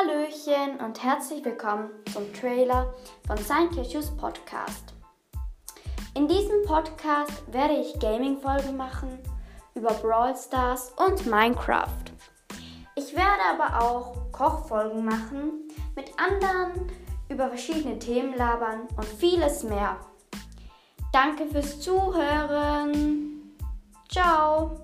Hallöchen und herzlich willkommen zum Trailer von Saint Podcast. In diesem Podcast werde ich Gaming-Folgen machen über Brawl Stars und Minecraft. Ich werde aber auch Kochfolgen machen, mit anderen über verschiedene Themen labern und vieles mehr. Danke fürs Zuhören. Ciao.